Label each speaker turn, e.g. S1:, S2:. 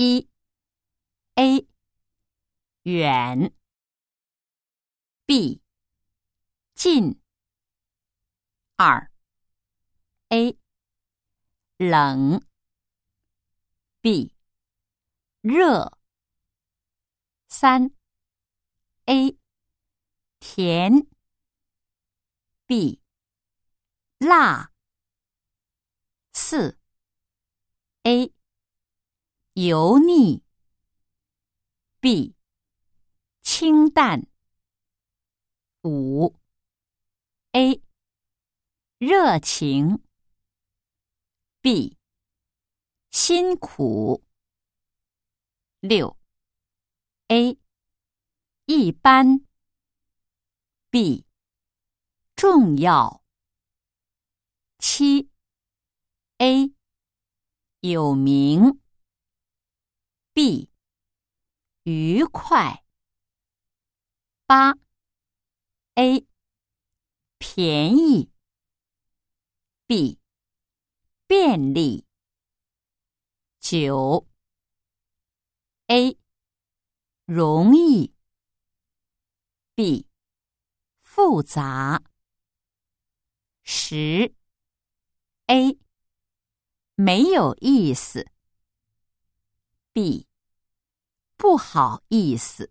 S1: 一 A 远 B 近二 A 冷 B 热三 A 甜 B 辣四 A 油腻，B 清淡。五 A 热情，B 辛苦。六 A 一般，B 重要。七 A 有名，B 愉快。八 A 便宜，B 便利。九 A 容易，B 复杂。十 A 没有意思，B 不好意思。